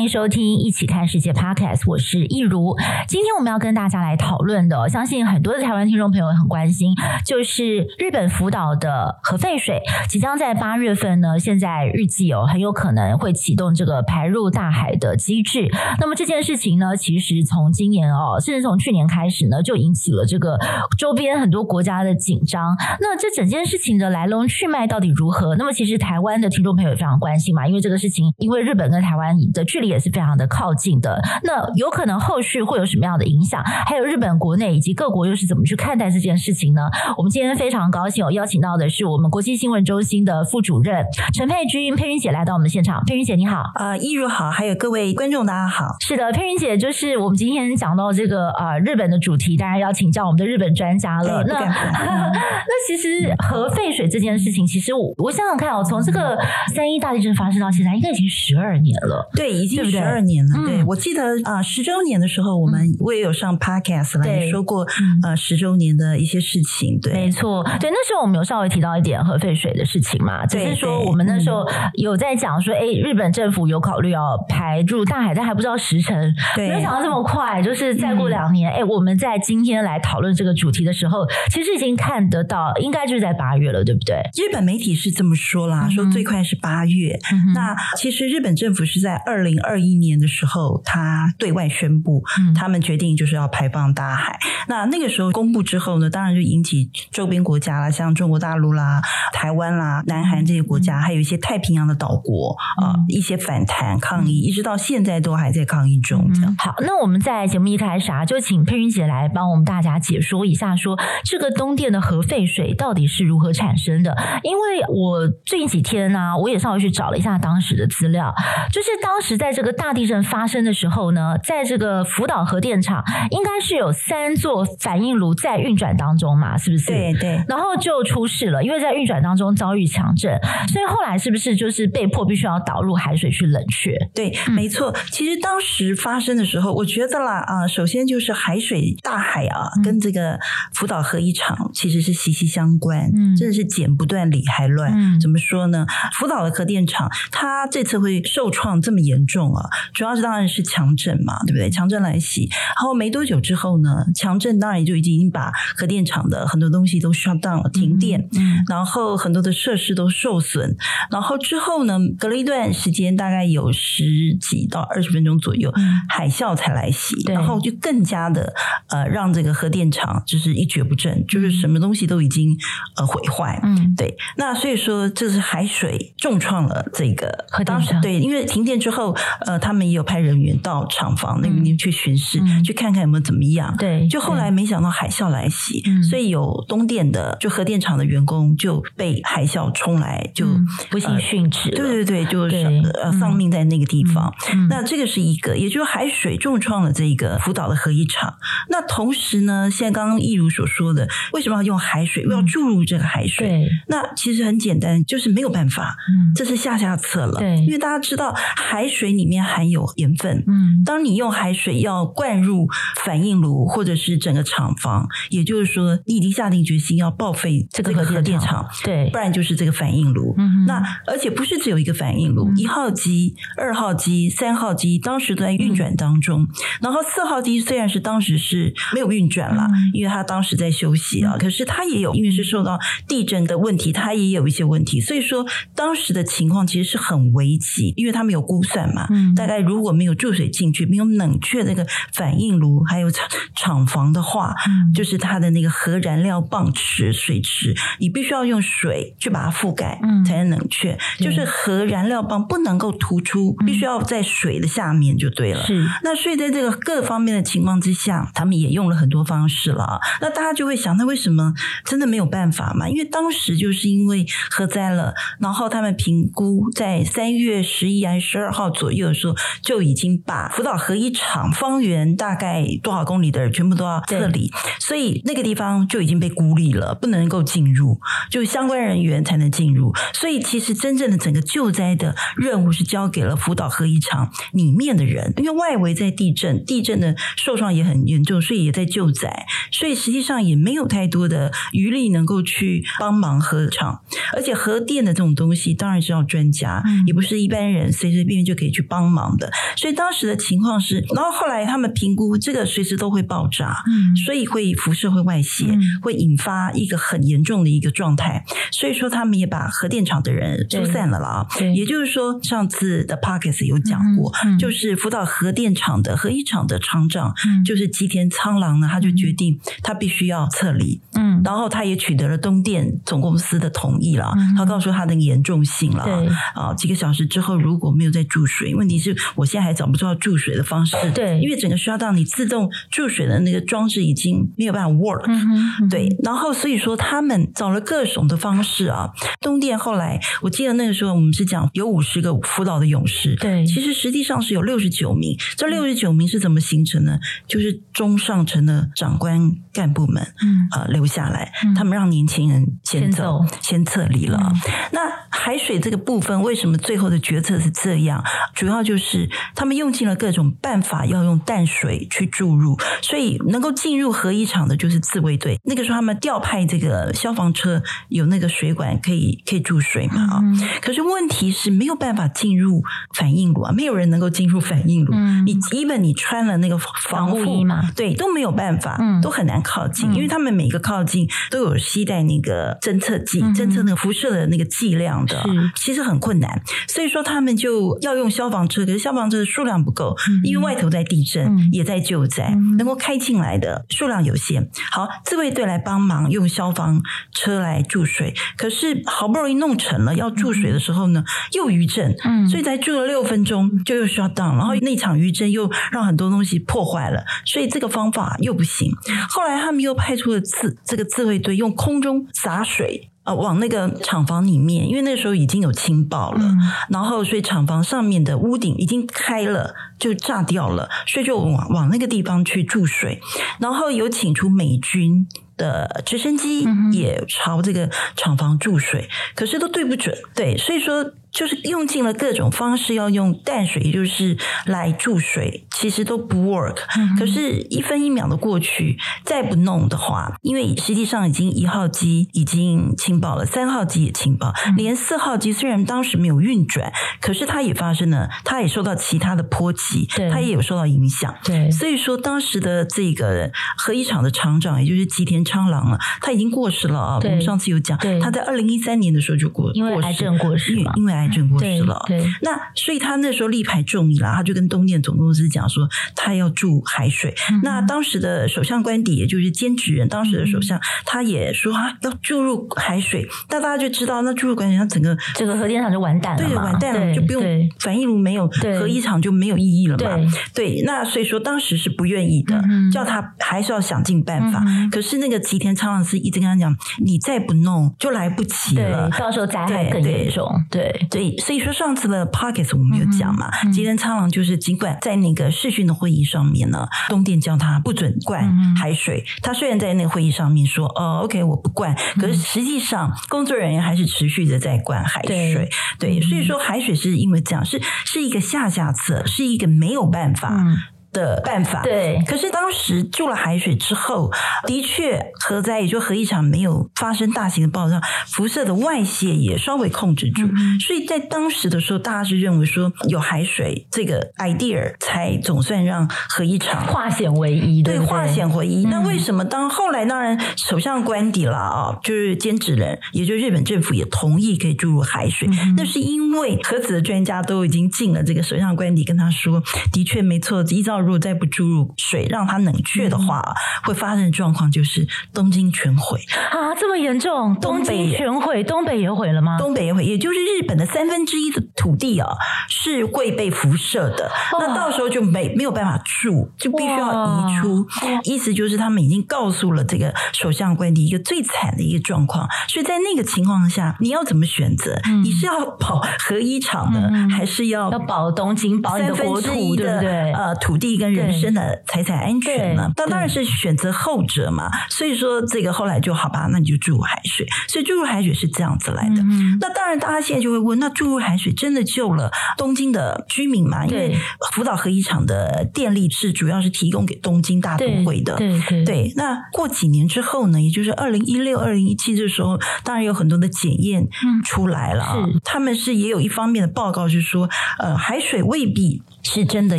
欢迎收听《一起看世界》Podcast，我是益如。今天我们要跟大家来讨论的，相信很多的台湾听众朋友很关心，就是日本福岛的核废水即将在八月份呢，现在预计哦很有可能会启动这个排入大海的机制。那么这件事情呢，其实从今年哦，甚至从去年开始呢，就引起了这个周边很多国家的紧张。那这整件事情的来龙去脉到底如何？那么其实台湾的听众朋友也非常关心嘛，因为这个事情，因为日本跟台湾的。距离也是非常的靠近的，那有可能后续会有什么样的影响？还有日本国内以及各国又是怎么去看待这件事情呢？我们今天非常高兴，我邀请到的是我们国际新闻中心的副主任陈佩君，佩君姐来到我们的现场。佩君姐你好，呃，一如好，还有各位观众大家好。是的，佩君姐就是我们今天讲到这个呃日本的主题，当然要请教我们的日本专家了。那 那其实核废水这件事情，其实我我想想看哦，从这个三一大地震发生到现在，应该已经十二年了。对。已经十二年了，对，我记得啊，十周年的时候，我们我也有上 podcast 来说过，呃，十周年的一些事情，对，没错，对，那时候我们有稍微提到一点核废水的事情嘛，只是说我们那时候有在讲说，哎，日本政府有考虑要排入大海，但还不知道时辰，对，没有想到这么快，就是再过两年，哎，我们在今天来讨论这个主题的时候，其实已经看得到，应该就是在八月了，对不对？日本媒体是这么说啦，说最快是八月，那其实日本政府是在二零。二零二一年的时候，他对外宣布，他们决定就是要排放大海。嗯、那那个时候公布之后呢，当然就引起周边国家啦，像中国大陆啦、台湾啦、南韩这些国家，嗯、还有一些太平洋的岛国啊、一些反弹抗议，一直到现在都还在抗议中。这样、嗯、好，那我们在节目一开始啊，就请佩云姐来帮我们大家解说一下说，说这个东电的核废水到底是如何产生的？因为我最近几天呢、啊，我也稍微去找了一下当时的资料，就是当时。在这个大地震发生的时候呢，在这个福岛核电厂应该是有三座反应炉在运转当中嘛，是不是？对对。然后就出事了，因为在运转当中遭遇强震，所以后来是不是就是被迫必须要导入海水去冷却？对，没错。其实当时发生的时候，我觉得啦啊，首先就是海水、大海啊，跟这个福岛核一厂其实是息息相关，嗯，真的是剪不断理还乱。嗯，怎么说呢？福岛的核电厂它这次会受创这么严重。主要是当然是强震嘛，对不对？强震来袭，然后没多久之后呢，强震当然就已经把核电厂的很多东西都 shut down 了，停电，嗯嗯、然后很多的设施都受损，然后之后呢，隔了一段时间，大概有十几到二十分钟左右，嗯、海啸才来袭，然后就更加的呃，让这个核电厂就是一蹶不振，就是什么东西都已经呃毁坏，嗯，对，那所以说这是海水重创了这个核电厂，对，因为停电之后。呃，他们也有派人员到厂房那边去巡视，嗯、去看看有没有怎么样。对，就后来没想到海啸来袭，嗯、所以有东电的就核电厂的员工就被海啸冲来，就、嗯、不幸殉职、呃。对对对，就是呃丧命在那个地方。嗯、那这个是一个，也就是海水重创了这个福岛的核一厂。那同时呢，现在刚刚一如所说的，为什么要用海水？嗯、要注入这个海水？对那其实很简单，就是没有办法。嗯，这是下下策了。对，因为大家知道海水。里面含有盐分，嗯，当你用海水要灌入反应炉或者是整个厂房，也就是说，你已经下定决心要报废这个核电厂，对，不然就是这个反应炉。嗯，那而且不是只有一个反应炉，一号机、二号机、三号机当时都在运转当中，然后四号机虽然是当时是没有运转了，因为它当时在休息啊，可是它也有，因为是受到地震的问题，它也有一些问题，所以说当时的情况其实是很危急，因为他们有估算嘛。嗯，大概如果没有注水进去，没有冷却那个反应炉，还有厂厂房的话，嗯，就是它的那个核燃料棒池水池，你必须要用水去把它覆盖，嗯，才能冷却。就是核燃料棒不能够突出，必须要在水的下面就对了。是，那所以在这个各方面的情况之下，他们也用了很多方式了。那大家就会想，那为什么真的没有办法嘛？因为当时就是因为核灾了，然后他们评估在三月十一还是十二号左右。又有说就已经把福岛核一厂方圆大概多少公里的人全部都要撤离，所以那个地方就已经被孤立了，不能够进入，就相关人员才能进入。所以其实真正的整个救灾的任务是交给了福岛核一厂里面的人，因为外围在地震，地震的受创也很严重，所以也在救灾，所以实际上也没有太多的余力能够去帮忙核厂，而且核电的这种东西当然是要专家，也不是一般人随随便便就可以去帮忙的。所以当时的情况是，然后后来他们评估这个随时都会爆炸，所以会辐射会外泄，会引发一个很严重的一个状态。所以说他们也把核电厂的人疏散了啦。也就是说，上次的 Podcast 有讲过，就是福岛核电厂的核一厂的厂长，就是吉田苍郎呢，他就决定他必须要撤离。嗯，然后他也取得了东电总公司的同意了。他告诉他的严重性了。对啊，几个小时之后如果没有再注水，问题是我现在还找不到注水的方式。对，因为整个 shutdown 你自动注水的那个装置已经没有办法 work。嗯。对，然后所以说他们找了各种的方式啊。东电后来我记得那个时候我们是讲有五十个辅导的勇士。对，其实实际上是有六十九名。这六十九名是怎么形成呢？就是中上层的长官干部们，嗯啊、呃、留下来，他们让年轻人先走，先撤离了。嗯、那海水这个部分为什么最后的决策是这样？主要就是他们用尽了各种办法，要用淡水去注入，所以能够进入核一厂的就是自卫队。那个时候他们调派这个消防车，有那个水管可以可以注水嘛啊？嗯、可是问题是没有办法进入反应炉啊，没有人能够进入反应炉。嗯、你基本你穿了那个防护衣嘛，对，都没有办法，嗯、都很难靠近，嗯、因为他们每个靠近都有携带那个侦测剂，侦测那个辐射的那个剂量的，是其实很困难。所以说他们就要用消防车，可是消防车的数量不够，嗯、因为外头在地震，嗯、也在救灾，嗯、能够开进来的数量有限。好，自卫队来帮忙用消防车来注水，可是好不容易弄成了，要注水的时候呢，又余震，嗯，所以才注了六分钟就又 shut down，然后那场余震又让很多东西破坏了，所以这个方法又不行。后来他们又派出了自这个自卫队用空中洒水。啊，往那个厂房里面，因为那时候已经有氢爆了，嗯、然后所以厂房上面的屋顶已经开了，就炸掉了，所以就往往那个地方去注水，然后有请出美军的直升机也朝这个厂房注水，嗯、可是都对不准，对，所以说。就是用尽了各种方式，要用淡水，也就是来注水，其实都不 work。可是，一分一秒的过去，再不弄的话，因为实际上已经一号机已经清爆了，三号机也清爆，连四号机虽然当时没有运转，可是它也发生了，它也受到其他的波及，它也有受到影响。对，所以说当时的这个核一厂的厂长，也就是吉田昌郎了，他已经过世了啊。我们上次有讲，他在二零一三年的时候就过，因为癌症过世，因为癌。癌症过世了，对，对，那所以他那时候力排众议了，他就跟东电总公司讲说，他要注海水。嗯、那当时的首相官邸，也就是兼职人，当时的首相，嗯、他也说他要注入海水。那大家就知道，那注入管理，他整个这个核电厂就完蛋了，对，完蛋了，就不用反应炉没有，核一厂就没有意义了嘛。对，对，那所以说当时是不愿意的，嗯、叫他还是要想尽办法。嗯、可是那个吉田昌郎是一直跟他讲，你再不弄就来不及了，到时候灾害更严重。对。对对，所以说上次的 Podcast 我们有讲嘛，吉田苍狼就是尽管在那个视讯的会议上面呢，东电叫他不准灌海水，他虽然在那个会议上面说哦，OK 我不灌，可是实际上工作人员还是持续的在灌海水。对，所以说海水是因为这样，是是一个下下策，是一个没有办法。的办法。对，可是当时注了海水之后，的确核灾也就核一场没有发生大型的爆炸，辐射的外泄也稍微控制住，嗯、所以在当时的时候，大家是认为说有海水这个 idea 才总算让核一场。化险为夷，对，化险为夷。嗯、那为什么当后来当然首相官邸了啊，就是菅直人，也就是日本政府也同意可以注入海水，嗯、那是因为核子的专家都已经进了这个首相官邸，跟他说，的确没错，依照。道如果再不注入水让它冷却的话，嗯、会发生的状况就是东京全毁啊！这么严重，东京全毁，东北也毁了吗？东北也毁，也就是日本的三分之一的土地啊是会被辐射的，那到时候就没没有办法住，就必须要移出。意思就是他们已经告诉了这个首相官邸一个最惨的一个状况，所以在那个情况下，你要怎么选择？嗯、你是要保核一厂呢，嗯、还是要要保东京保你的国土，对不对？呃，土地跟人身的财产安全呢？那当然是选择后者嘛。所以说这个后来就好吧，那你就注入海水。所以注入海水是这样子来的。嗯、那当然，大家现在就会问：那注入海水真的救了东京的居民吗？因为福岛核一厂的电力是主要是提供给东京大都会的。对对，对，对。那过几年之后呢？也就是二零一六、二零一七这时候，当然有很多的检验出来了。嗯、是，他们是也有一方面的报告是说，呃，海水未必。是真的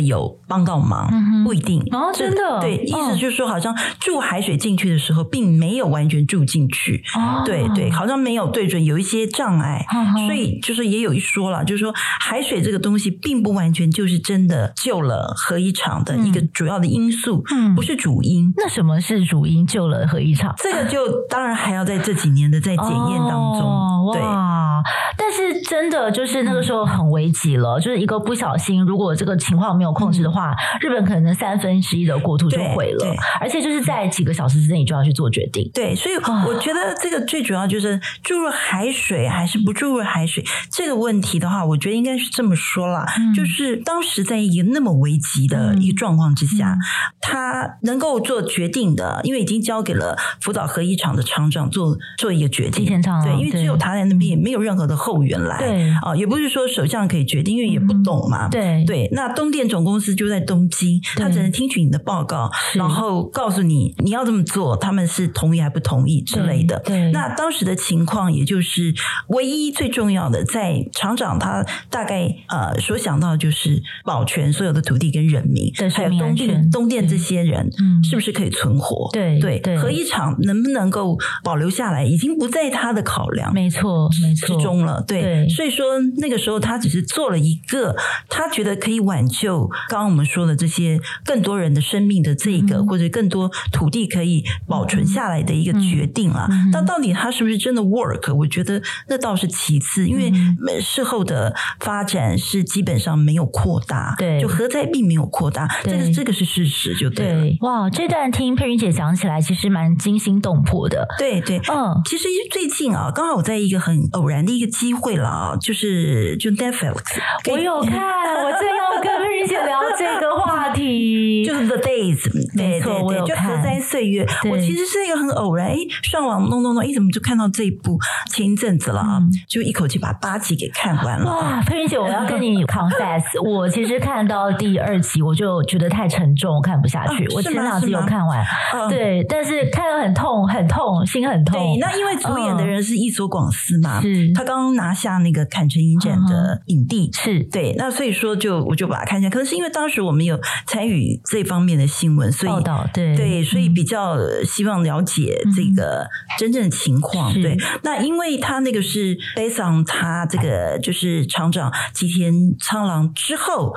有帮到忙，嗯、不一定。哦，真的？对，意思就是说，好像注海水进去的时候，并没有完全注进去，哦、对对，好像没有对准，有一些障碍，哦、所以就是也有一说了，就是说海水这个东西，并不完全就是真的救了核一厂的一个主要的因素，嗯，不是主因。那什么是主因救了核一厂？这个就当然还要在这几年的在检验当中，哦、对。但是真的就是那个时候很危急了，嗯、就是一个不小心，如果这个情况没有控制的话，嗯、日本可能三分之一的国土就毁了，而且就是在几个小时之内你就要去做决定。对，所以我觉得这个最主要就是注入海水还是不注入海水这个问题的话，我觉得应该是这么说啦，嗯、就是当时在一个那么危急的一个状况之下，嗯、他能够做决定的，因为已经交给了福岛核一厂的厂长做做一个决定，对，因为只有他在那边，也没有任何的后援来，对。啊，也不是说首相可以决定，因为也不懂嘛，对。对，那东电总公司就在东京，他只能听取你的报告，然后告诉你你要这么做，他们是同意还不同意之类的。对，那当时的情况，也就是唯一最重要的，在厂长他大概呃所想到的就是保全所有的土地跟人民，还有东电东电这些人，嗯，是不是可以存活？对对对，核一厂能不能够保留下来，已经不在他的考量，没错没错。之中了。对，所以说那个时候他只是做了一个他觉得可以挽救刚刚我们说的这些更多人的生命的这个，或者更多土地可以保存下来的一个决定了。但到底它是不是真的 work？我觉得那倒是其次，因为事后的发展是基本上没有扩大，对，就核灾并没有扩大，这个这个是事实，就对了。哇，这段听佩云姐讲起来，其实蛮惊心动魄的。对对，嗯，其实最近啊，刚好我在一个很偶然的一个机会了啊，就是就 Netflix，我有看，我正要跟瑞姐聊这个题，就是 The Days，没错，我有看核灾岁月。我其实是一个很偶然，哎，上网弄弄弄，哎，怎么就看到这一部？前一阵子了啊，就一口气把八集给看完了。哇，佩云姐，我要跟你 confess，我其实看到第二集，我就觉得太沉重，我看不下去。我前两集有看完，对，但是看得很痛，很痛，心很痛。对，那因为主演的人是伊佐广司嘛，是他刚刚拿下那个坎城影展的影帝，是对。那所以说，就我就把它看一下。可能是因为当时我们有参与这方面的新闻，所以报道对对，所以比较希望了解这个真正的情况。对，那因为他那个是 based on 他这个就是厂长吉田苍狼之后。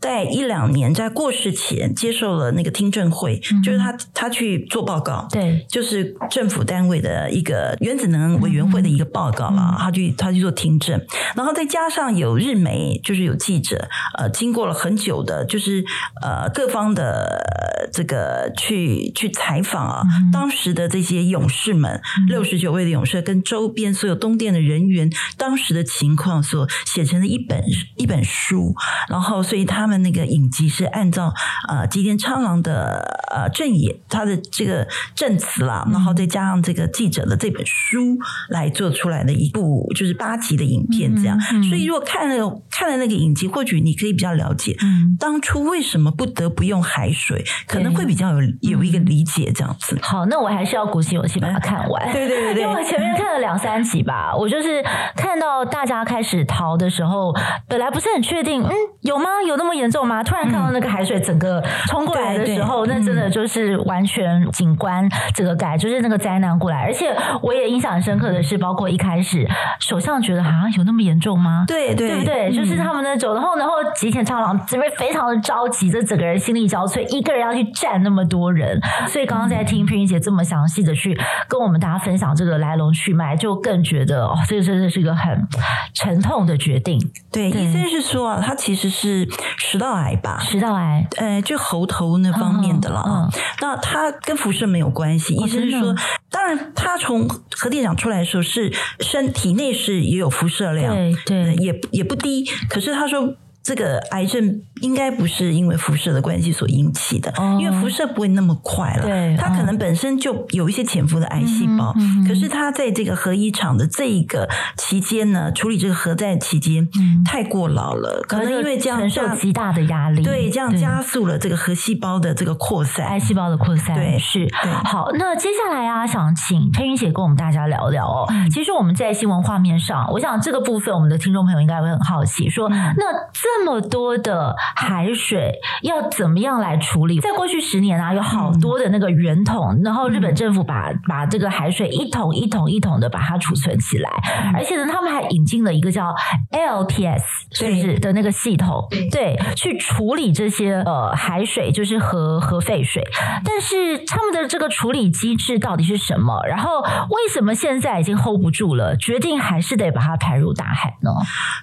在一两年，在过世前接受了那个听证会，嗯、就是他他去做报告，对，就是政府单位的一个原子能委员会的一个报告了，嗯、他去他去做听证，然后再加上有日媒，就是有记者，呃，经过了很久的，就是呃各方的这个去去采访啊，嗯、当时的这些勇士们，六十九位的勇士跟周边所有东电的人员当时的情况所写成的一本一本书，然后所以他。他们那个影集是按照呃吉田昌郎的呃正言，他的这个证词啦，然后再加上这个记者的这本书来做出来的一部就是八集的影片，这样。嗯嗯、所以如果看了看了那个影集，或许你可以比较了解，嗯，当初为什么不得不用海水，可能会比较有有一个理解这样子。好，那我还是要鼓起勇气把它看完。对对对对，因为我前面看了两三集吧，我就是看到大家开始逃的时候，本来不是很确定，嗯，有吗？有那么严重吗？突然看到那个海水整个冲过来的时候，嗯、那真的就是完全景观这个改，就是那个灾难过来。而且我也印象很深刻的是，包括一开始首相觉得啊，有那么严重吗？对对，对不对？嗯、就是他们那种，然后然后吉田昌郎这边非常的着急，这整个人心力交瘁，一个人要去站那么多人。所以刚刚在听佩云姐这么详细的去跟我们大家分享这个来龙去脉，就更觉得哦，这个真的是一个很沉痛的决定。对，医生是说啊，他其实是食道癌吧？食道癌，呃，就喉头那方面的了那他跟辐射没有关系。医生说，当然他从核电厂出来的时候是身体内是也有辐射量，对也也不低。可是他说。这个癌症应该不是因为辐射的关系所引起的，哦、因为辐射不会那么快了。对，它可能本身就有一些潜伏的癌细胞，可是它在这个核一厂的这一个期间呢，处理这个核战期间、嗯、太过劳了，可能因为这样承受极大的压力，对，这样加速了这个核细胞的这个扩散，癌细胞的扩散。对，是。好，那接下来啊，想请佩云姐跟我们大家聊聊哦。嗯、其实我们在新闻画面上，我想这个部分我们的听众朋友应该会很好奇，说、嗯、那这。这么多的海水要怎么样来处理？在过去十年啊，有好多的那个圆桶，嗯、然后日本政府把把这个海水一桶一桶一桶的把它储存起来，嗯、而且呢，他们还引进了一个叫 ALPS，是不是的那个系统？对，对，去处理这些呃海水，就是核核废水。但是他们的这个处理机制到底是什么？然后为什么现在已经 hold 不住了，决定还是得把它排入大海呢？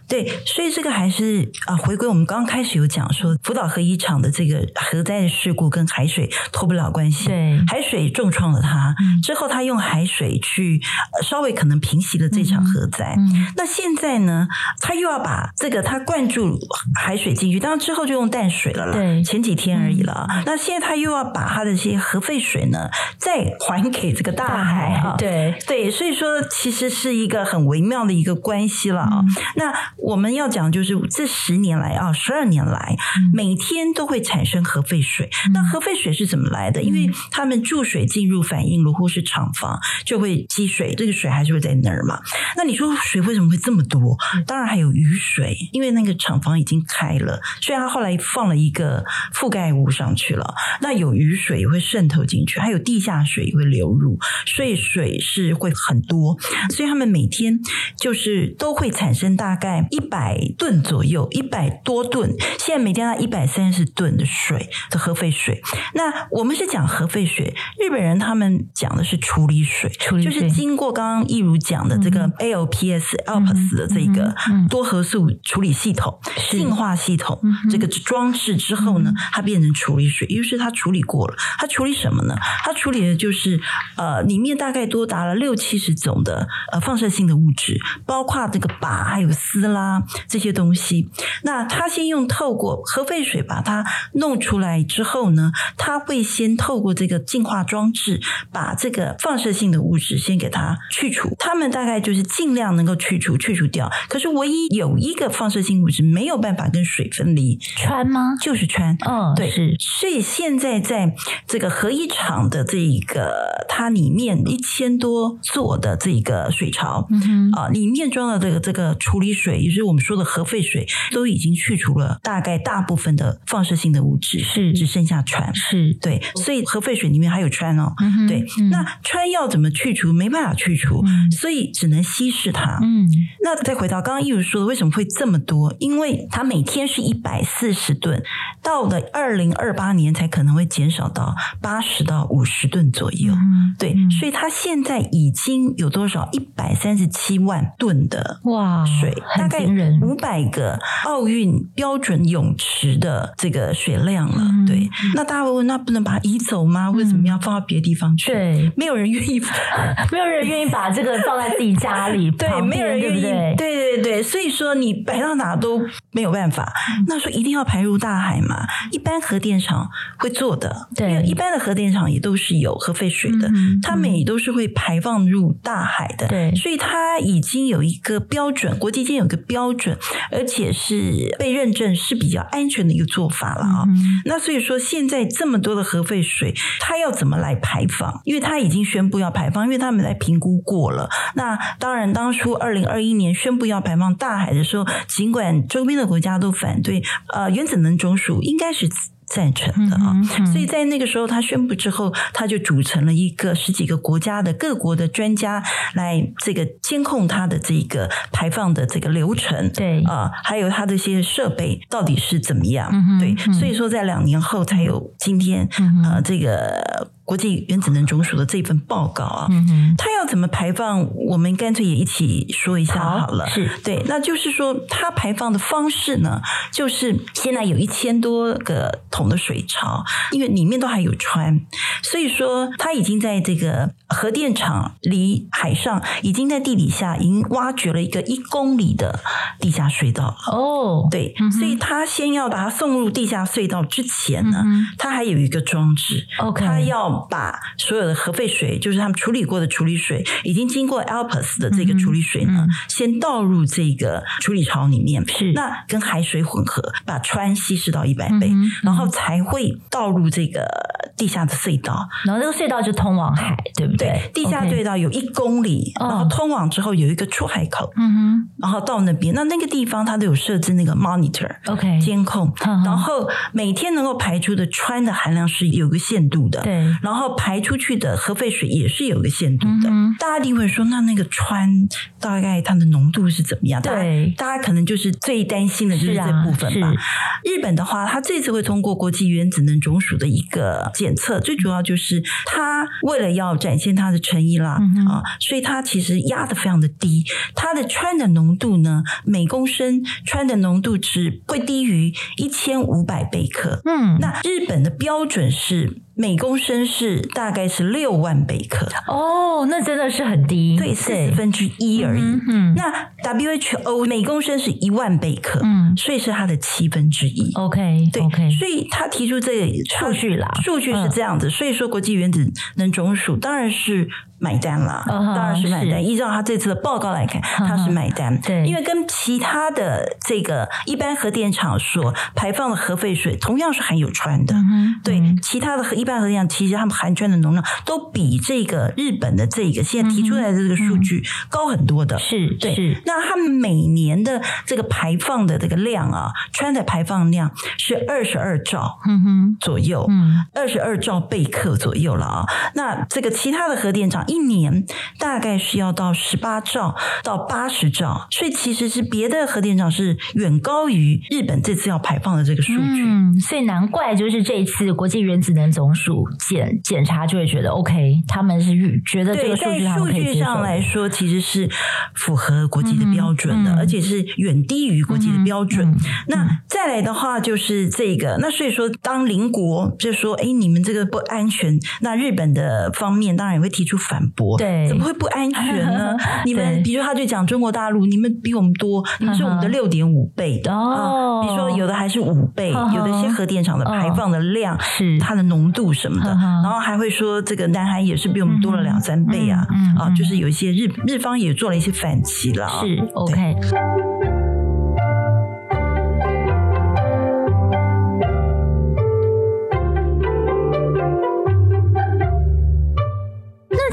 对，所以这个还是啊。回归我们刚刚开始有讲说，福岛核一厂的这个核灾的事故跟海水脱不了关系。对，海水重创了它，嗯、之后他用海水去稍微可能平息了这场核灾。嗯嗯、那现在呢，他又要把这个他灌注海水进去，当然之后就用淡水了啦。对，前几天而已了。嗯、那现在他又要把他的这些核废水呢，再还给这个大海啊。对对，所以说其实是一个很微妙的一个关系了啊。嗯、那我们要讲就是这十年。来啊，十二年来，每天都会产生核废水。嗯、那核废水是怎么来的？因为他们注水进入反应炉或是厂房，就会积水，这个水还是会在那儿嘛。那你说水为什么会这么多？当然还有雨水，因为那个厂房已经开了，所以他后来放了一个覆盖物上去了。那有雨水也会渗透进去，还有地下水也会流入，所以水是会很多。所以他们每天就是都会产生大概一百吨左右，一百。多吨，现在每天要一百三十吨的水的核废水。那我们是讲核废水，日本人他们讲的是处理水，处理水就是经过刚刚一如讲的这个 ALPS、嗯、ALPS 的这个多核素处理系统、净、嗯、化系统、嗯、这个装置之后呢，它变成处理水，于是它处理过了。它处理什么呢？它处理的就是呃，里面大概多达了六七十种的呃放射性的物质，包括这个靶还有丝啦这些东西。那那他先用透过核废水把它弄出来之后呢，他会先透过这个净化装置把这个放射性的物质先给它去除。他们大概就是尽量能够去除去除掉。可是唯一有一个放射性物质没有办法跟水分离，穿吗？就是穿。嗯，对，是。所以现在在这个核一厂的这一个它里面一千多座的这个水槽，嗯哼啊，里面装的这个这个处理水，也就是我们说的核废水，都。已经去除了大概大部分的放射性的物质，是。只剩下氚，是。对，所以核废水里面还有氚哦，嗯、对，嗯、那氚要怎么去除？没办法去除，嗯、所以只能稀释它。嗯，那再回到刚刚一如说的，为什么会这么多？因为它每天是一百四十吨，到了二零二八年才可能会减少到八十到五十吨左右。嗯、对，嗯、所以它现在已经有多少？一百三十七万吨的哇水，大概五百个奥运。运标准泳池的这个水量了，嗯、对。那大家会问，那不能把它移走吗？为什么要放到别的地方去？对，没有人愿意，没有人愿意把这个放在自己家里。对，没有人愿意。对，对对对，所以说你摆到哪都没有办法。嗯、那说一定要排入大海嘛？一般核电厂会做的，对，一般的核电厂也都是有核废水的，嗯、它们也都是会排放入大海的。对，所以它已经有一个标准，国际间有个标准，而且是。被认证是比较安全的一个做法了啊，嗯、那所以以说现在这么多的核废水，它要怎么来排放？因为它已经宣布要排放，因为他们来评估过了。那当然，当初二零二一年宣布要排放大海的时候，尽管周边的国家都反对，呃，原子能总署应该是。赞成的啊，所以在那个时候他宣布之后，他就组成了一个十几个国家的各国的专家来这个监控他的这个排放的这个流程，对。啊，还有他的一些设备到底是怎么样，嗯、对，所以说在两年后才有今天、嗯、呃这个。国际原子能总署的这份报告啊，它要怎么排放？我们干脆也一起说一下好了。好，是对，那就是说，它排放的方式呢，就是现在有一千多个桶的水槽，因为里面都还有氚，所以说它已经在这个核电厂离海上，已经在地底下已经挖掘了一个一公里的地下隧道。哦，对，嗯、所以它先要把它送入地下隧道之前呢，嗯、它还有一个装置，OK，它要。把所有的核废水，就是他们处理过的处理水，已经经过 ALPS 的这个处理水呢，嗯嗯、先倒入这个处理槽里面，是。那跟海水混合，把氚稀释到一百倍，然后才会倒入这个地下的隧道，然后这个隧道就通往海，对不对？对，地下隧道有一公里然后通往之后有一个出海口，嗯哼，然后到那边，那那个地方它都有设置那个 monitor，OK，监控，然后每天能够排出的氚的含量是有个限度的，对。然后排出去的核废水也是有个限度的，嗯、大家一定会说，那那个氚大概它的浓度是怎么样？对，大家可能就是最担心的就是这部分吧。啊、日本的话，它这次会通过国际原子能总署的一个检测，最主要就是它为了要展现它的诚意啦，嗯、啊，所以它其实压的非常的低，它的氚的浓度呢，每公升氚的浓度值会低于一千五百贝克。嗯，那日本的标准是。每公升是大概是六万贝克。哦，那真的是很低，对，四分之一而已。嗯，嗯，那 WHO 每公升是一万贝克，嗯，所以是它的七分之一。OK，对，OK，所以他提出这个数据啦，数据是这样子，嗯，所以说国际原子能总署当然是。买单了，uh 当然是买单。依照他这次的报告来看，他是买单。对、uh，huh, 因为跟其他的这个一般核电厂所排放的核废水同样是含有氚的。Uh 对，uh. 其他的核一般核电厂其实他们含氚的容量都比这个日本的这个现在提出来的这个数据高很多的。是、uh，huh, uh. 对。是那他们每年的这个排放的这个量啊，氚的排放量是二十二兆，嗯哼，左右，嗯，二十二兆贝克左右了啊。那这个其他的核电厂一年大概是要到十八兆到八十兆，所以其实是别的核电厂是远高于日本这次要排放的这个数据。嗯，所以难怪就是这一次国际原子能总署检检查就会觉得 OK，他们是觉得这个数据数据上来说其实是符合国际的标准的，嗯嗯、而且是远低于国际的标准。那再来的话就是这个，那所以说当邻国就说哎，你们这个不安全，那日本的方面当然也会提出反。对，怎么会不安全呢？你们比如，他就讲中国大陆，你们比我们多，你们是我们的 六点五倍的哦。比如说，有的还是五倍，有的一些核电厂的排放的量是它的浓度什么的，然后还会说这个南韩也是比我们多了两三倍啊啊，就是有一些日日方也做了一些反击了，是 OK。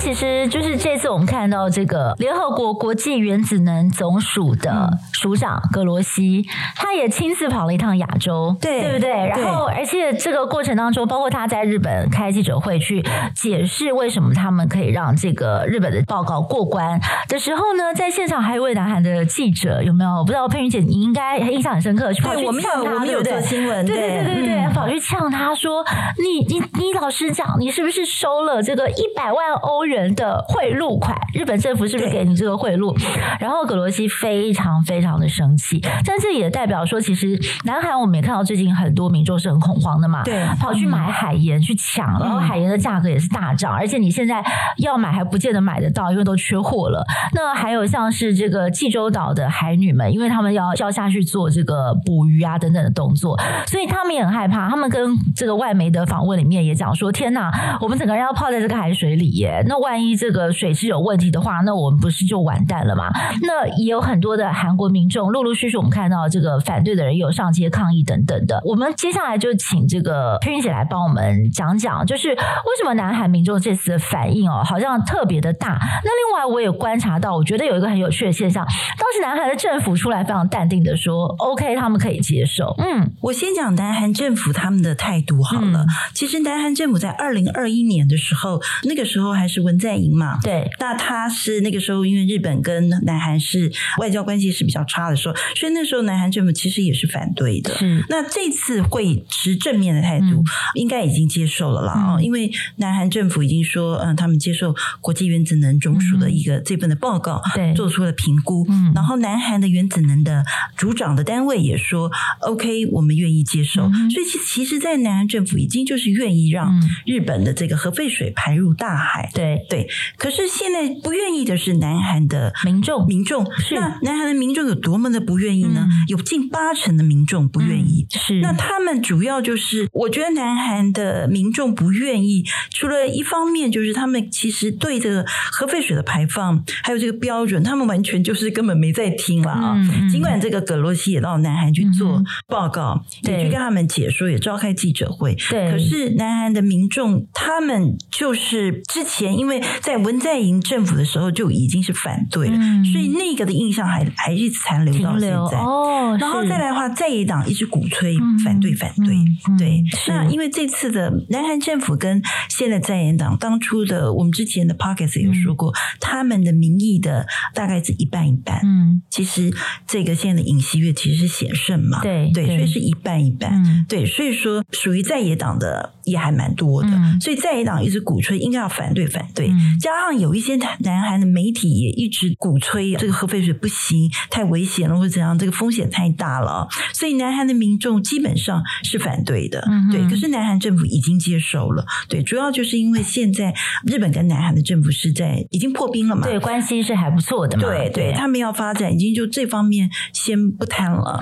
其实就是这次我们看到这个联合国国际原子能总署的署长格罗西，他也亲自跑了一趟亚洲，对对不对？然后而且这个过程当中，包括他在日本开记者会去解释为什么他们可以让这个日本的报告过关的时候呢，在现场还有一位南韩的记者，有没有？我不知道佩云姐你应该印象很深刻，去跑去呛他，我们有做新闻，对对对对对，跑去呛他说：“你你你老实讲，你是不是收了这个一百万欧元？”的贿赂款，日本政府是不是给你这个贿赂？然后葛罗西非常非常的生气，但这也代表说，其实南韩我们也看到最近很多民众是很恐慌的嘛，对，跑去买海盐去抢，然后海盐的价格也是大涨，而且你现在要买还不见得买得到，因为都缺货了。那还有像是这个济州岛的海女们，因为他们要要下去做这个捕鱼啊等等的动作，所以他们也很害怕。他们跟这个外媒的访问里面也讲说：“天哪，我们整个人要泡在这个海水里耶！”那万一这个水质有问题的话，那我们不是就完蛋了吗？那也有很多的韩国民众陆陆续续，我们看到这个反对的人有上街抗议等等的。我们接下来就请这个佩云姐来帮我们讲讲，就是为什么南韩民众这次的反应哦，好像特别的大。那另外我也观察到，我觉得有一个很有趣的现象，当时南韩的政府出来非常淡定的说：“OK，他们可以接受。”嗯，我先讲南韩政府他们的态度好了。嗯、其实南韩政府在二零二一年的时候，那个时候还是文在寅嘛，对，那他是那个时候因为日本跟南韩是外交关系是比较差的时候，所以那时候南韩政府其实也是反对的。是，那这次会持正面的态度，嗯、应该已经接受了啦。啊、嗯，因为南韩政府已经说，嗯，他们接受国际原子能总署的一个这份的报告，对、嗯，做出了评估。嗯，然后南韩的原子能的组长的单位也说、嗯、，OK，我们愿意接受。嗯、所以其其实，在南韩政府已经就是愿意让日本的这个核废水排入大海。对。对，可是现在不愿意的是南韩的民众，民众。是。那南韩的民众有多么的不愿意呢？嗯、有近八成的民众不愿意。嗯、是。那他们主要就是，我觉得南韩的民众不愿意，除了一方面就是他们其实对这个核废水的排放还有这个标准，他们完全就是根本没在听了啊。尽管这个葛罗西也到南韩去做报告，嗯、也去跟他们解说，也召开记者会。对，可是南韩的民众他们就是之前因为在文在寅政府的时候就已经是反对了，嗯、所以那个的印象还还一直残留到现在。哦，然后再来的话，在野党一直鼓吹反对反对，对。是那因为这次的南韩政府跟现在在野党当初的我们之前的 p o c k e t 有说过，嗯、他们的民意的大概是一半一半。嗯，其实这个现在的尹锡悦其实是险胜嘛，对对，对，所以是一半一半。嗯、对，所以说属于在野党的也还蛮多的，嗯、所以在野党一直鼓吹应该要反对反对，嗯、加上有一些南韩的媒体也一直鼓吹这个核废水不行，太危险了或者怎样，这个风险太大了，所以南韩的民众基本上是反对的。嗯、对，可是南韩政府已经接受了，对，主要就是因为现在日本跟南韩的政府是在已经破冰了嘛，对，关系是还不错的嘛，对对，他们要发展已经就这方面先不谈了，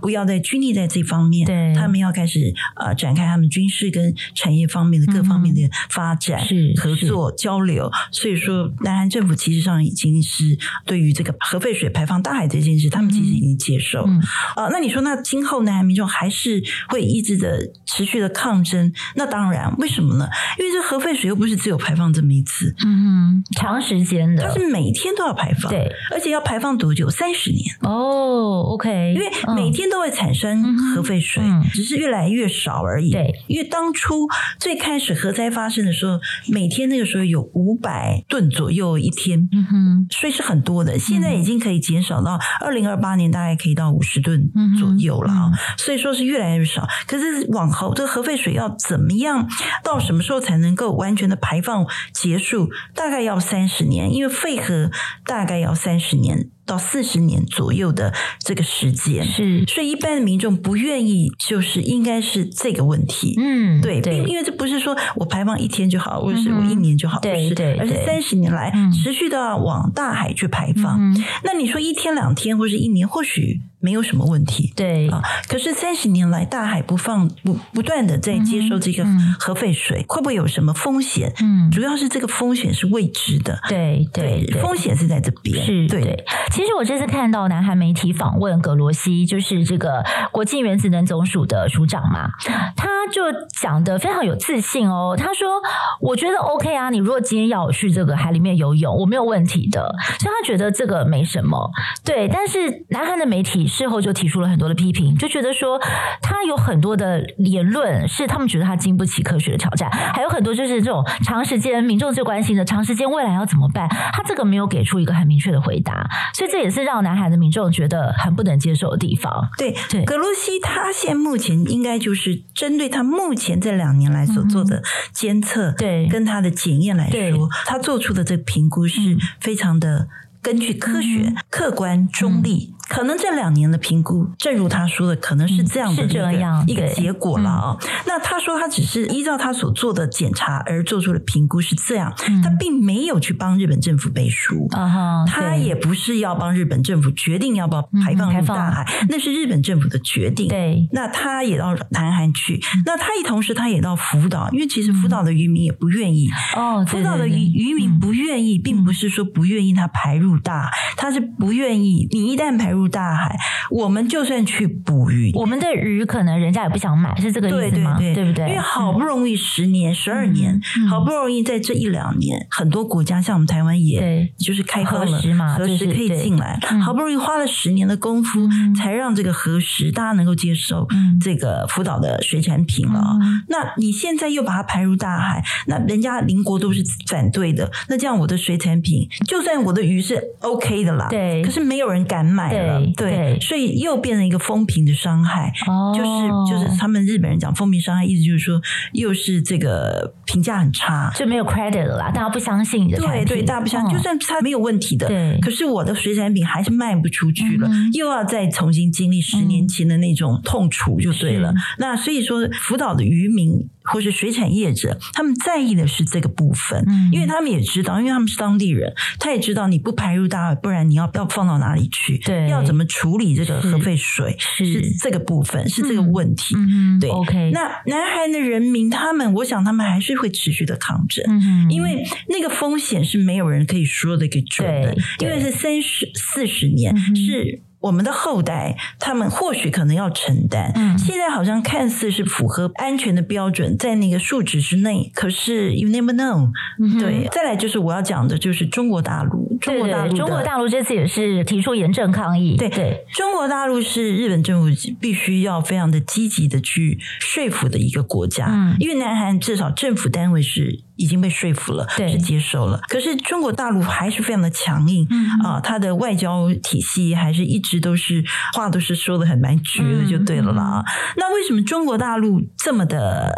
不要再拘泥在这方面，对，他们要开始呃展开他们军事跟产业方面的各方面的发展、合作交流，所以说南韩政府其实上已经是对于这个核废水排放大海这件事，他们其实已经接受，啊、嗯。呃，那你说那今后南韩民众还是会一直的持续的抗争？那当然，为什么呢？因为这核废水又不是只有排放这么一次，嗯，长时间的，它是每天都要排放，对，而且要排放多久？三十年。哦，OK，因为每天都会产生核废水，只是越来越少而已，对，因为当初最开始核灾发生的时候，每天那个时候有五百吨左右一天，嗯哼，所以是很多的，现在已经可以减少到二零二八年大概可以到五十吨左右了啊，嗯、所以说是越来越少。可是往后这个核废水要怎么样，到什么时候才能够完全的排放结束？大概要三十年，因为废核大概要三十年。到四十年左右的这个时间，是，所以一般的民众不愿意，就是应该是这个问题，嗯，对，并，因为这不是说我排放一天就好，或者是我一年就好，不是，对，而是三十年来持续的往大海去排放。那你说一天两天或者一年，或许没有什么问题，对啊。可是三十年来大海不放不不断的在接收这个核废水，会不会有什么风险？嗯，主要是这个风险是未知的，对对，风险是在这边，是对。其实我这次看到南韩媒体访问葛罗西，就是这个国际原子能总署的署长嘛，他就讲得非常有自信哦。他说：“我觉得 OK 啊，你如果今天要我去这个海里面游泳，我没有问题的。”所以他觉得这个没什么。对，但是南韩的媒体事后就提出了很多的批评，就觉得说他有很多的言论是他们觉得他经不起科学的挑战，还有很多就是这种长时间民众最关心的长时间未来要怎么办，他这个没有给出一个很明确的回答。所以这也是让南海的民众觉得很不能接受的地方。对对，葛罗西他现目前应该就是针对他目前这两年来所做的监测，对，跟他的检验来说，他做出的这个评估是非常的根据科学、客观、中立。可能这两年的评估，正如他说的，可能是这样的一个、嗯、一个结果了啊。嗯、那他说他只是依照他所做的检查而做出的评估是这样，嗯、他并没有去帮日本政府背书，嗯、他也不是要帮日本政府决定要不要排放入大海，嗯、那是日本政府的决定。对，那他也到南韩去，嗯、那他也同时他也到福岛，因为其实福岛的渔民也不愿意。哦，福岛的渔渔民不愿意，并不是说不愿意他排入大海，他是不愿意你一旦排。入大海，我们就算去捕鱼，我们的鱼可能人家也不想买，是这个意思吗？对对对，对不对？因为好不容易十年、十二年，好不容易在这一两年，很多国家像我们台湾也，就是开放了核实可以进来，好不容易花了十年的功夫，才让这个核实大家能够接受这个福岛的水产品了。那你现在又把它排入大海，那人家邻国都是反对的，那这样我的水产品，就算我的鱼是 OK 的啦，对，可是没有人敢买了，对，所以又变成一个风评的伤害，就是就是他们日本人讲风评伤害，意思就是说又是这个评价很差，就没有 credit 了啦，大家不相信你的产品，对对，大家不相信，就算它没有问题的，对，可是我的水产品还是卖不出去了，又要再重新经历十年前的那种痛楚，就对了。那所以说，福岛的渔民。或是水产业者，他们在意的是这个部分，嗯，因为他们也知道，因为他们是当地人，他也知道你不排入大海，不然你要要放到哪里去？对，要怎么处理这个核废水？是，是这个部分，是这个问题。嗯，对。OK，那南韩的人民，他们，我想他们还是会持续的抗争，嗯，因为那个风险是没有人可以说的给准的，因为是三十四十年是。我们的后代，他们或许可能要承担。嗯，现在好像看似是符合安全的标准，在那个数值之内，可是 you never know。嗯，对。再来就是我要讲的，就是中国大陆。中国大陆，中国大陆这次也是提出严正抗议。对对，中国大陆是日本政府必须要非常的积极的去说服的一个国家。嗯，因为南韩至少政府单位是。已经被说服了，对，是接受了。可是中国大陆还是非常的强硬，啊，他的外交体系还是一直都是话都是说的很蛮绝的，就对了啦。那为什么中国大陆这么的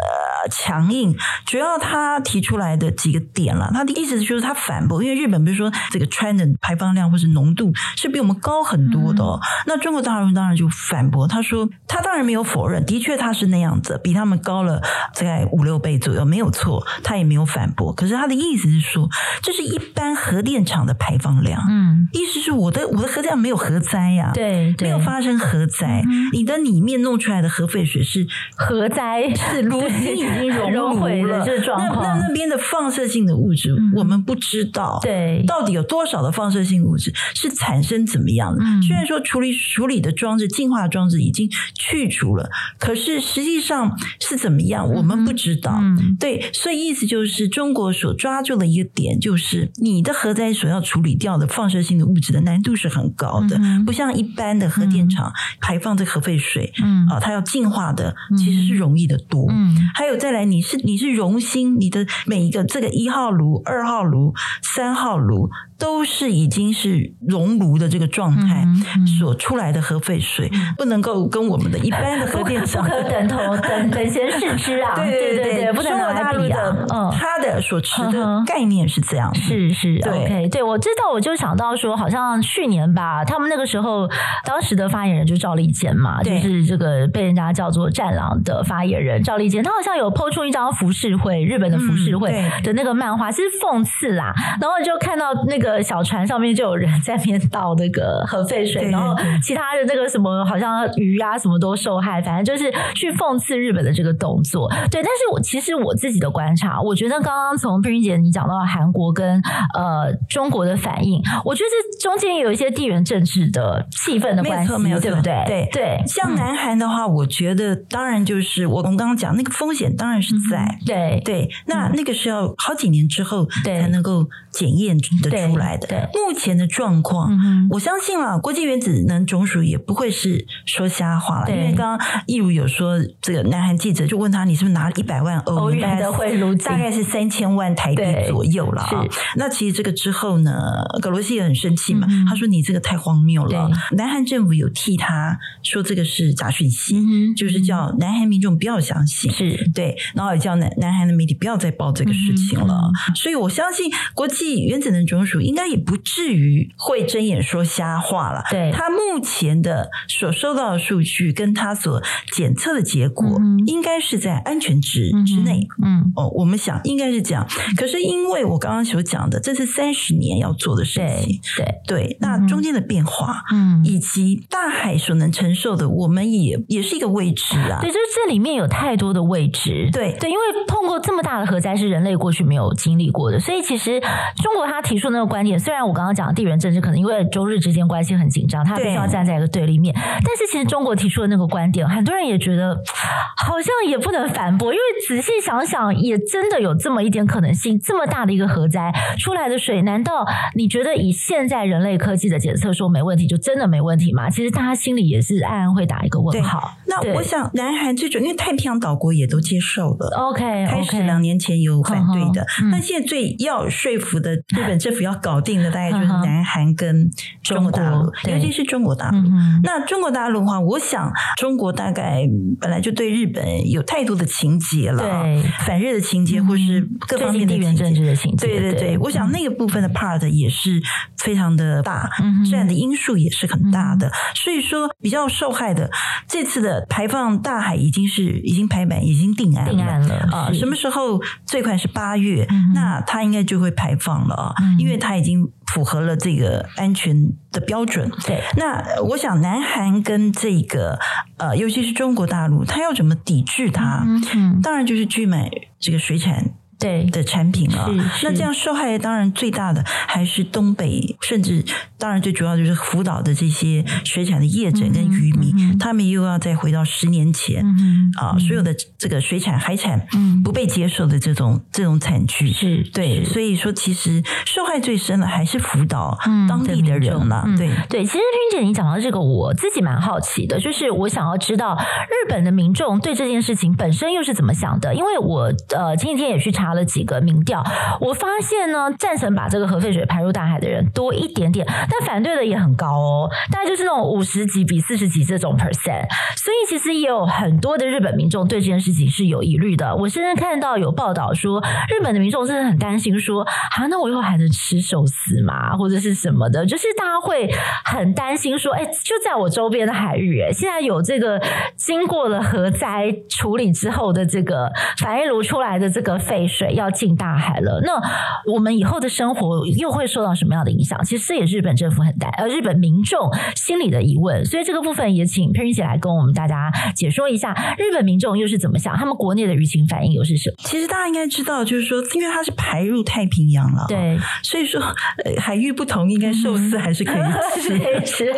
强硬？主要他提出来的几个点了，他的意思就是他反驳，因为日本比如说这个氚的排放量或是浓度是比我们高很多的，哦，嗯、那中国大陆当然就反驳，他说他当然没有否认，的确他是那样子，比他们高了大概五六倍左右，没有错，他也没有。反驳，可是他的意思是说，这是一般核电厂的排放量。嗯，意思是我的我的核电厂没有核灾呀，对，没有发生核灾。你的里面弄出来的核废水是核灾，是如今已经 融毁了这状况。那那那边的放射性的物质，我们不知道，对，到底有多少的放射性物质是产生怎么样的？虽然说处理处理的装置、净化装置已经去除了，可是实际上是怎么样，我们不知道。对，所以意思就是。是中国所抓住的一个点，就是你的核灾所要处理掉的放射性的物质的难度是很高的，嗯、不像一般的核电厂排放的核废水，嗯啊，它要净化的其实是容易的多。嗯，还有再来，你是你是熔芯，你的每一个这个一号炉、二号炉、三号炉。都是已经是熔炉的这个状态所出来的核废水，不能够跟我们的一般的核电厂不可 等同等等闲视之啊！对对对对，不能拿来比啊！嗯，他的所持的概念是这样，是是 OK。对，我知道，我就想到说，好像去年吧，他们那个时候当时的发言人就赵立坚嘛，就是这个被人家叫做“战狼”的发言人赵立坚，他好像有 po 出一张浮世绘，日本的浮世绘的那个漫画，是讽刺啦，然后就看到那个。个小船上面就有人在那边倒那个核废水，然后其他的那个什么好像鱼啊什么都受害，反正就是去讽刺日本的这个动作。对，但是我其实我自己的观察，我觉得刚刚从佩云姐你讲到韩国跟呃中国的反应，我觉得这中间也有一些地缘政治的气氛的关系，没有错，对不对？对。对，像南韩的话，我觉得当然就是我们刚刚讲那个风险当然是在，对。对，那那个是要好几年之后才能够检验的出来的。对，目前的状况，我相信啊，国际原子能总署也不会是说瞎话了。因为刚刚益如有说，这个南韩记者就问他，你是不是拿了一百万欧元？的贿赂，大概是三千万台币左右了。啊？那其实这个之后呢，葛罗西也很生气嘛，他说你这个太荒谬了。南韩政府有替他说这个是假讯息，就是叫南韩民众不要相信，是。对，然后也叫南南韩的媒体不要再报这个事情了。所以我相信国际原子能总署应该。也不至于会睁眼说瞎话了。对，他目前的所收到的数据，跟他所检测的结果，应该是在安全值之内。嗯，哦，我们想应该是这样。可是因为我刚刚所讲的，这是三十年要做的事情。对对，那中间的变化，嗯，以及大海所能承受的，我们也也是一个未知啊。对，就是这里面有太多的未知。对对，因为碰过这么大的核灾，是人类过去没有经历过的。所以其实中国他提出那个观观点，虽然我刚刚讲的地缘政治可能因为中日之间关系很紧张，他必须要站在一个对立面，但是其实中国提出的那个观点，很多人也觉得好像也不能反驳，因为仔细想想，也真的有这么一点可能性。这么大的一个核灾出来的水，难道你觉得以现在人类科技的检测说没问题，就真的没问题吗？其实大家心里也是暗暗会打一个问号。那我想，南韩这种，因为太平洋岛国也都接受了，OK，, okay 开始两年前有反对的，那、嗯、现在最要说服的日本政府要搞定的，大概就是南韩跟中国大陆，尤其是中国大陆。那中国大陆的话，我想中国大概本来就对日本有太多的情节了，对。反日的情节，或是各方面的地缘政治的情节。对对对，我想那个部分的 part 也是非常的大，占的因素也是很大的。所以说，比较受害的这次的排放大海已经是已经排满已经定案了，定案了啊！什么时候最快是八月，嗯、那它应该就会排放了因为它已经符合了这个安全的标准。对，那我想南韩跟这个呃，尤其是中国大陆，它要怎么抵制它？嗯，嗯当然就是去买这个水产。对。的产品啊，那这样受害的当然最大的还是东北，甚至当然最主要就是福岛的这些水产的业者跟渔民，嗯嗯、他们又要再回到十年前、嗯、啊，所有的这个水产海产不被接受的这种、嗯、这种惨剧，是对，所以说其实受害最深的还是福岛当地的人了。嗯、对。对，其实君姐你讲到这个，我自己蛮好奇的，就是我想要知道日本的民众对这件事情本身又是怎么想的，因为我呃前几天也去查。查了几个民调，我发现呢，赞成把这个核废水排入大海的人多一点点，但反对的也很高哦，大概就是那种五十几比四十几这种 percent。所以其实也有很多的日本民众对这件事情是有疑虑的。我现在看到有报道说，日本的民众真的很担心说，啊，那我以后还能吃寿司吗？或者是什么的？就是大家会很担心说，哎，就在我周边的海域，哎，现在有这个经过了核灾处理之后的这个反应炉出来的这个废水。水要进大海了，那我们以后的生活又会受到什么样的影响？其实这也是日本政府很担，呃，日本民众心里的疑问。所以这个部分也请佩云姐来跟我们大家解说一下，日本民众又是怎么想？他们国内的舆情反应又是什么？其实大家应该知道，就是说，因为它是排入太平洋了，对，所以说海域不同，应该寿司还是可以吃，可以吃。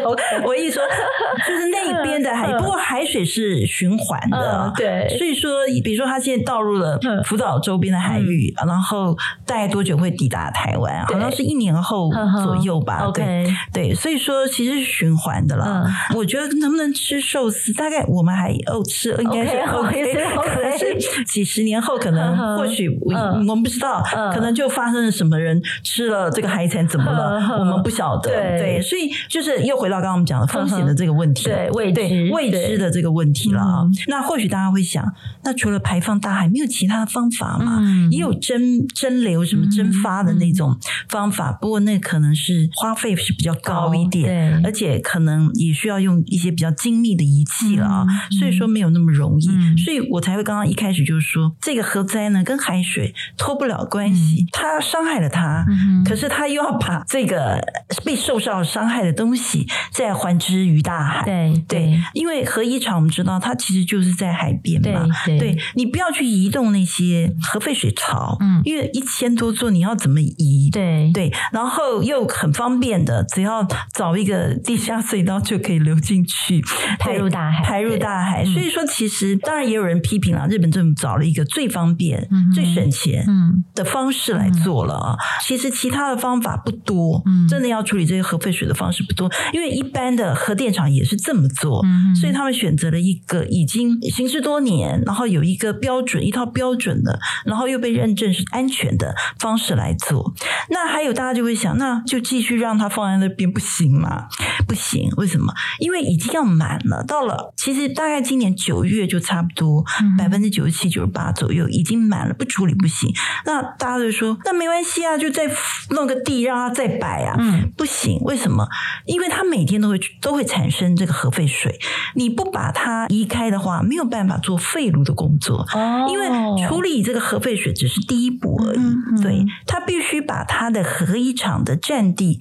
我一说 就是那一边的海，不过海水是循环的，对，所以说，比如说他现在倒入了福岛周边的海。海域，然后大概多久会抵达台湾？好像是一年后左右吧。对。对，所以说其实是循环的了。我觉得能不能吃寿司，大概我们还哦吃，应该是 OK，可能是几十年后，可能或许我我们不知道，可能就发生了什么人吃了这个海产怎么了，我们不晓得。对，所以就是又回到刚刚我们讲的风险的这个问题，对未知未知的这个问题了啊。那或许大家会想，那除了排放大海，没有其他的方法吗？也有蒸蒸馏什么蒸发的那种方法，不过那可能是花费是比较高一点，而且可能也需要用一些比较精密的仪器了啊，所以说没有那么容易，所以我才会刚刚一开始就是说，这个核灾呢跟海水脱不了关系，它伤害了它，可是它又要把这个被受到伤害的东西再还之于大海，对对，因为核一厂我们知道它其实就是在海边嘛，对，你不要去移动那些核废水。潮，嗯，因为一千多座，你要怎么移？对对，然后又很方便的，只要找一个地下隧道就可以流进去，排入大海，排入大海。所以说，其实当然也有人批评了，日本政府找了一个最方便、最省钱的方式来做了啊。其实其他的方法不多，真的要处理这些核废水的方式不多，因为一般的核电厂也是这么做，所以他们选择了一个已经行之多年，然后有一个标准，一套标准的，然后又。被认证是安全的方式来做，那还有大家就会想，那就继续让它放在那边不行吗？不行，为什么？因为已经要满了，到了其实大概今年九月就差不多百分之九十七、九十八左右已经满了，不处理不行。那大家就说，那没关系啊，就再弄个地让它再摆啊。嗯，不行，为什么？因为它每天都会都会产生这个核废水，你不把它移开的话，没有办法做废炉的工作。哦，因为处理这个核废水。水只是第一步而已。嗯嗯、对，他必须把他的核一厂的占地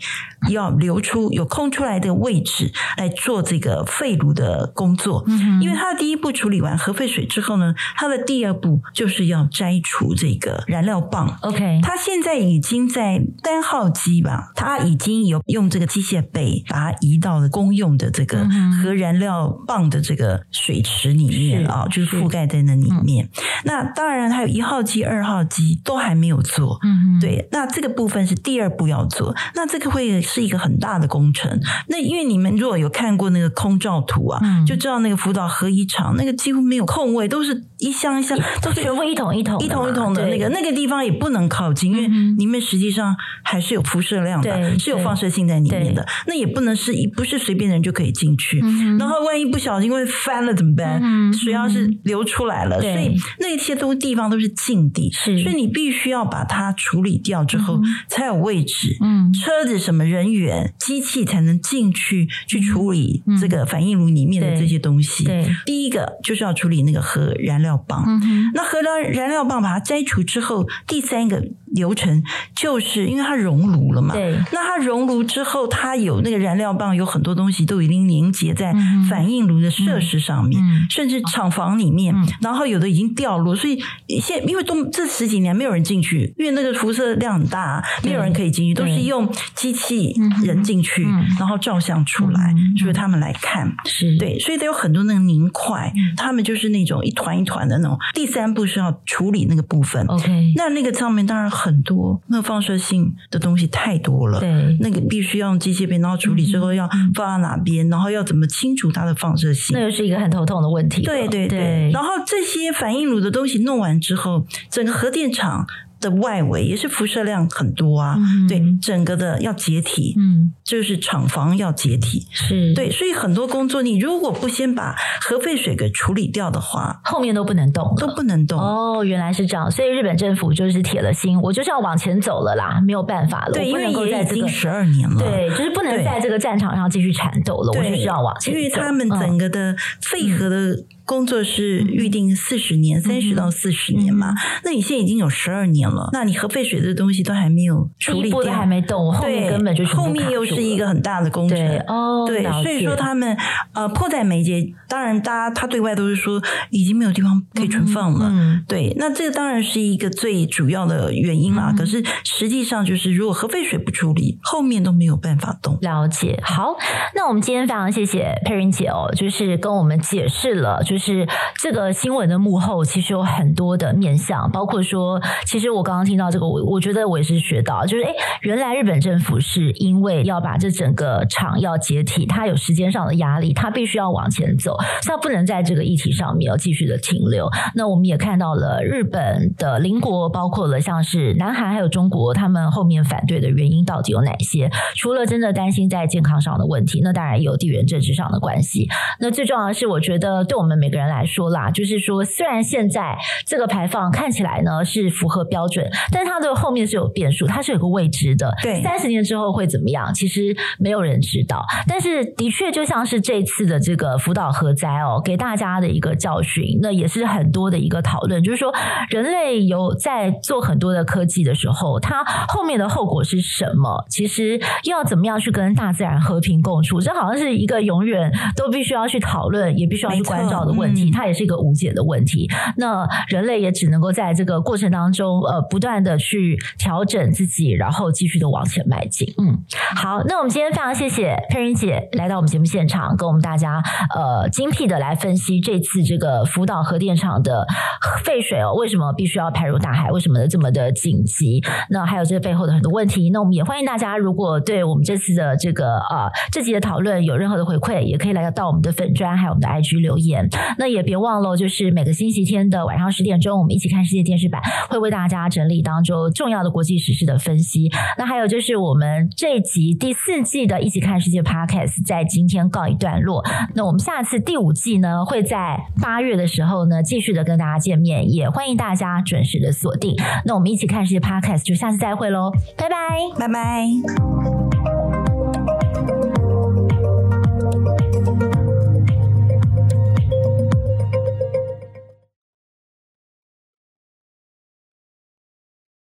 要留出有空出来的位置来做这个废炉的工作。嗯、因为他的第一步处理完核废水之后呢，他的第二步就是要摘除这个燃料棒。OK，他现在已经在单号机吧，他已经有用这个机械臂把它移到了公用的这个核燃料棒的这个水池里面啊，就是覆盖在那里面。嗯、那当然还有一号机、二号机都还没有做。嗯，对，那这个部分是第二步要做。那这个会是一个很大的工程。那因为你们如果有看过那个空照图啊，嗯、就知道那个福岛核一厂那个几乎没有空位，都是一箱一箱，都是全部一桶一桶、一桶一桶的那个那个地方也不能靠近，因为里面实际上还是有辐射量的，是有放射性在里面的。那也不能是一不是随便人就可以进去。然后万一不小心因为翻了怎么办？水要是流出来了，所以那些都地方都是禁地，所以你必须要把它处理掉之后才有位置。嗯，车子什么人员机器才能进去去处理这个反应炉里面的这些东西。对，第一个就是要处理那个核燃料棒。那核燃燃料棒把它摘除之后，第三个流程就是因为它熔炉了嘛。对，那它熔炉之后，它有那个燃料棒，有很多东西都已经凝结在反应炉的设施上面，甚至厂房里面，然后有的已经掉落。所以现因为都这十几年没有人进去，因为那个辐射量很大，没有人可以进去，都是用机器人进去，然后照相出来，就是他们来看。是对，所以它有很多那个凝块，他们就是那种一团一团的那种。第三步是要处理那个部分。OK，那那个上面当然很多，那个放射性的东西太多了。对，那个必须要用机械臂，然后处理之后要放到哪边，然后要怎么清除它的放射性，那又是一个很头痛的问题。对对对。然后这些反应炉的东西弄完之后，整个核电厂。的外围也是辐射量很多啊，嗯、对，整个的要解体，嗯，就是厂房要解体，是。对，所以很多工作你如果不先把核废水给处理掉的话，后面都不能动，都不能动。哦，原来是这样，所以日本政府就是铁了心，我就是要往前走了啦，没有办法了，对，因为也已经十二年了，对，就是不能在这个战场上继续缠斗了，对我就是要往前走，因为他们整个的废核的、嗯。工作是预定四十年，三十到四十年嘛？那你现在已经有十二年了，那你核废水的东西都还没有处理掉，还没动，后面根本就后面又是一个很大的工程哦。对，所以说他们呃迫在眉睫。当然，大家他对外都是说已经没有地方可以存放了。对，那这个当然是一个最主要的原因啦。可是实际上就是，如果核废水不处理，后面都没有办法动。了解。好，那我们今天非常谢谢佩云姐哦，就是跟我们解释了，就是。是这个新闻的幕后，其实有很多的面向，包括说，其实我刚刚听到这个，我我觉得我也是学到，就是哎，原来日本政府是因为要把这整个厂要解体，它有时间上的压力，它必须要往前走，它不能在这个议题上面要继续的停留。那我们也看到了日本的邻国，包括了像是南韩还有中国，他们后面反对的原因到底有哪些？除了真的担心在健康上的问题，那当然也有地缘政治上的关系。那最重要的是，我觉得对我们没个人来说啦，就是说，虽然现在这个排放看起来呢是符合标准，但是它的后面是有变数，它是有个未知的。对，三十年之后会怎么样？其实没有人知道。但是的确，就像是这次的这个福岛核灾哦，给大家的一个教训，那也是很多的一个讨论，就是说，人类有在做很多的科技的时候，它后面的后果是什么？其实要怎么样去跟大自然和平共处，这好像是一个永远都必须要去讨论，也必须要去关照的问题。它也是一个无解的问题。那人类也只能够在这个过程当中，呃，不断的去调整自己，然后继续的往前迈进。嗯，好，那我们今天非常谢谢佩云姐来到我们节目现场，跟我们大家呃精辟的来分析这次这个福岛核电厂的废水哦，为什么必须要排入大海？为什么的这么的紧急？那还有这背后的很多问题。那我们也欢迎大家，如果对我们这次的这个呃这集的讨论有任何的回馈，也可以来到我们的粉专还有我们的 IG 留言。那也别忘了，就是每个星期天的晚上十点钟，我们一起看世界电视版，会为大家整理当中重要的国际时事的分析。那还有就是我们这集第四季的一起看世界 Podcast 在今天告一段落。那我们下次第五季呢，会在八月的时候呢，继续的跟大家见面，也欢迎大家准时的锁定。那我们一起看世界 Podcast 就下次再会喽，拜拜，拜拜。